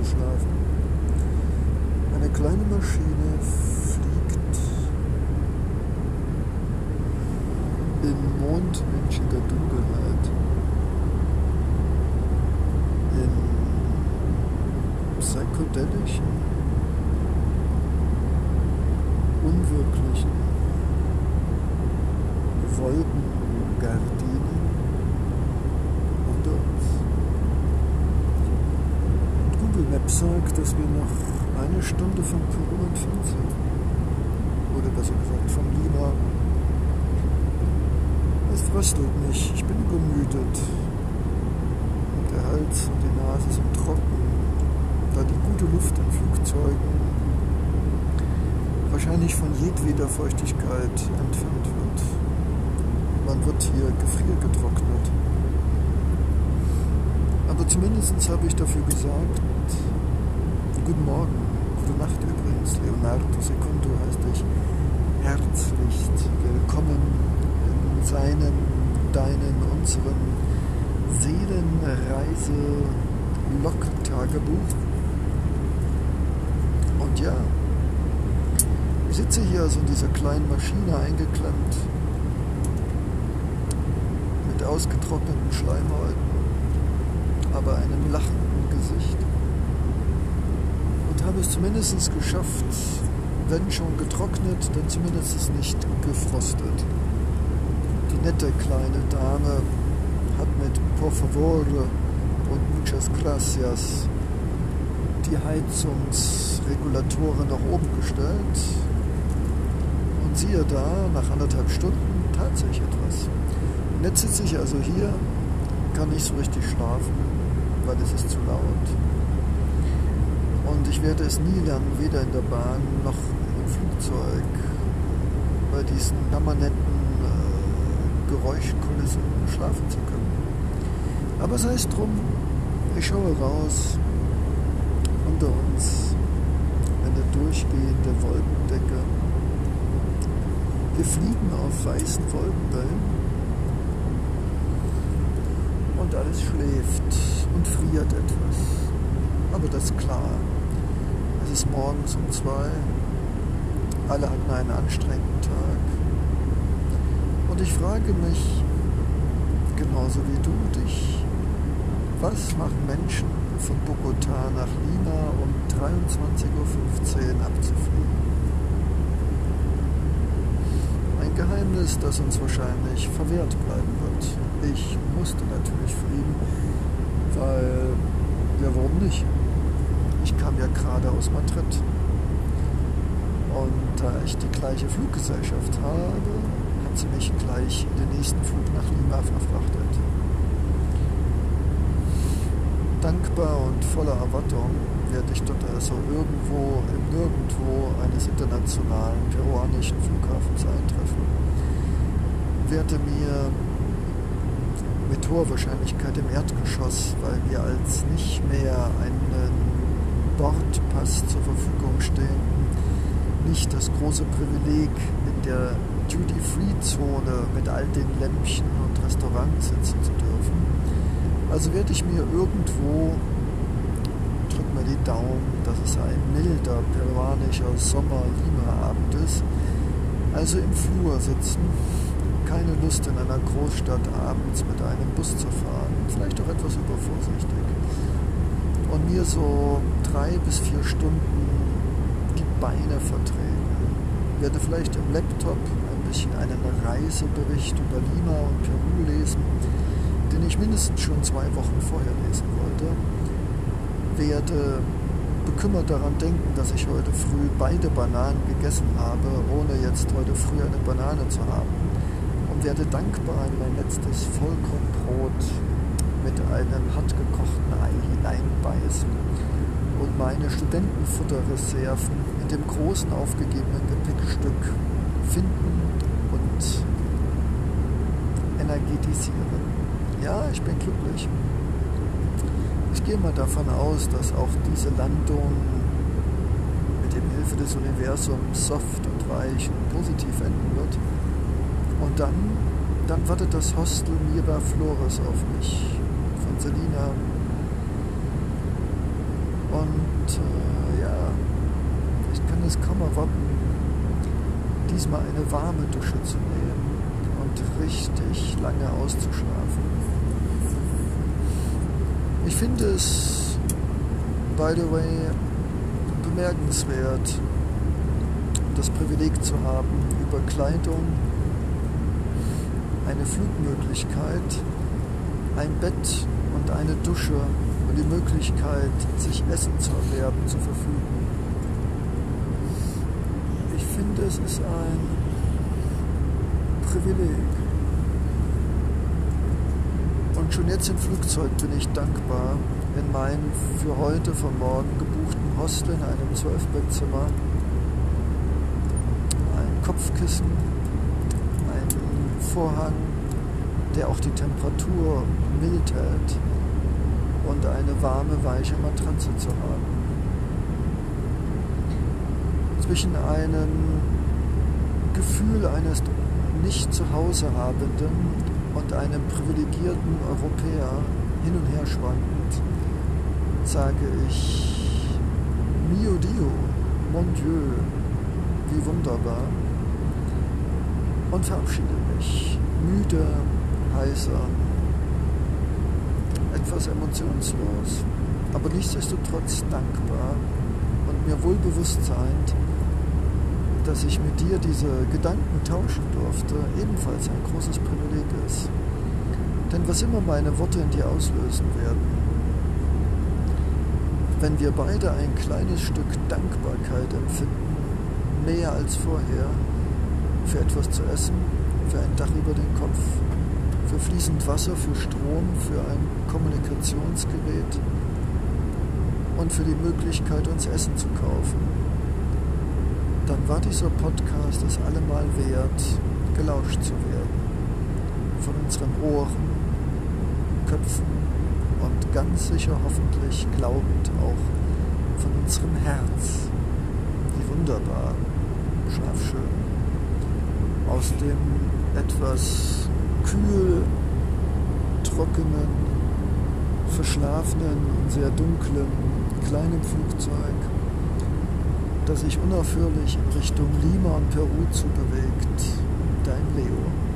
Nein. Alle schlafen. Eine kleine Maschine fliegt in mondmenschiger Dunkelheit. In psychedelischen, unwirklichen Wolkengardinen unter uns. Google Maps sagt, dass wir noch eine Stunde von Peru entfernt sind. Oder besser gesagt von Lima. Es fröstelt mich, ich bin übermüdet. Und der Hals und die Nase sind trocken, da die gute Luft in Flugzeugen wahrscheinlich von jedweder Feuchtigkeit entfernt wird. Man wird hier gefriergetrocknet. Aber zumindest habe ich dafür gesagt, guten Morgen, gute Nacht übrigens, Leonardo Secundo heißt dich herzlich willkommen in seinem, deinen, unseren Seelenreise-Log-Tagebuch. Und ja, ich sitze hier also in dieser kleinen Maschine eingeklemmt mit ausgetrockneten Schleimhäuten, aber einem lachenden Gesicht. Habe es zumindest geschafft, wenn schon getrocknet, dann zumindest nicht gefrostet. Die nette kleine Dame hat mit Por favor und muchas gracias die Heizungsregulatoren nach oben gestellt und siehe da, nach anderthalb Stunden tat sich etwas. Und jetzt sitze ich also hier, kann nicht so richtig schlafen, weil es ist zu laut. Ich werde es nie lernen, weder in der Bahn noch im Flugzeug, bei diesen permanenten äh, Geräuschkulissen schlafen zu können. Aber sei es drum, ich schaue raus, unter uns eine durchgehende Wolkendecke wir fliegen auf weißen Wolken dahin und alles schläft und friert etwas. Aber das ist klar. Es ist morgens um zwei. Alle hatten einen anstrengenden Tag. Und ich frage mich, genauso wie du dich, was machen Menschen von Bogotá nach Lima um 23.15 Uhr abzufliegen? Geheimnis, das uns wahrscheinlich verwehrt bleiben wird. Ich musste natürlich fliegen, weil ja, warum nicht? Ich kam ja gerade aus Madrid. Und da ich die gleiche Fluggesellschaft habe, hat sie mich gleich in den nächsten Flug nach Lima verfrachtet. Dankbar und voller Erwartung werde ich dort also irgendwo im Nirgendwo eines internationalen peruanischen Flughafens eintreffen. Werde mir mit hoher Wahrscheinlichkeit im Erdgeschoss, weil mir als nicht mehr einen Bordpass zur Verfügung stehen, nicht das große Privileg in der Duty-Free-Zone mit all den Lämpchen und Restaurants sitzen zu dürfen. Also werde ich mir irgendwo mir die Daumen, dass es ein milder peruanischer Sommer-Lima-Abend ist. Also im Flur sitzen, keine Lust in einer Großstadt abends mit einem Bus zu fahren, vielleicht auch etwas übervorsichtig. Und mir so drei bis vier Stunden die Beine vertreten. Werde vielleicht im Laptop ein bisschen einen Reisebericht über Lima und Peru lesen, den ich mindestens schon zwei Wochen vorher lesen wollte werde bekümmert daran denken, dass ich heute früh beide Bananen gegessen habe, ohne jetzt heute früh eine Banane zu haben. Und werde dankbar in mein letztes Vollkornbrot mit einem hartgekochten Ei hineinbeißen und meine Studentenfutterreserven mit dem großen aufgegebenen Gepäckstück finden und energetisieren. Ja, ich bin glücklich. Ich gehe mal davon aus, dass auch diese Landung mit dem Hilfe des Universums soft und weich und positiv enden wird. Und dann, dann wartet das Hostel Mira Flores auf mich von Selina Und äh, ja, ich kann es kaum erwarten, diesmal eine warme Dusche zu nehmen und richtig lange auszuschlafen. Ich finde es, by the way, bemerkenswert, das Privileg zu haben, über Kleidung, eine Flugmöglichkeit, ein Bett und eine Dusche und die Möglichkeit, sich Essen zu erwerben, zu verfügen. Ich finde, es ist ein Privileg. Und schon jetzt im Flugzeug bin ich dankbar, in meinem für heute von morgen gebuchten Hostel in einem Zwölfbettzimmer ein Kopfkissen, ein Vorhang, der auch die Temperatur mild hält und eine warme, weiche Matratze zu haben. Zwischen einem Gefühl eines nicht zu Hause habenden und einem privilegierten Europäer hin und her schwankend, sage ich, mio Dio, mon Dieu, wie wunderbar, und verabschiede mich, müde, heiser, etwas emotionslos, aber nichtsdestotrotz dankbar und mir wohl bewusst seiend, dass ich mit dir diese Gedanken tauschen durfte, ebenfalls ein großes Privileg ist. Denn was immer meine Worte in dir auslösen werden, wenn wir beide ein kleines Stück Dankbarkeit empfinden, mehr als vorher, für etwas zu essen, für ein Dach über den Kopf, für fließend Wasser, für Strom, für ein Kommunikationsgerät und für die Möglichkeit, uns Essen zu kaufen, dann war dieser Podcast es allemal wert, gelauscht zu werden. Von unseren Ohren, Köpfen und ganz sicher hoffentlich glaubend auch von unserem Herz. Wie wunderbar, schlaf schön. Aus dem etwas kühl, trockenen, verschlafenen und sehr dunklen kleinen Flugzeug, das sich unaufhörlich in Richtung Lima und Peru zubewegt. Dein Leo.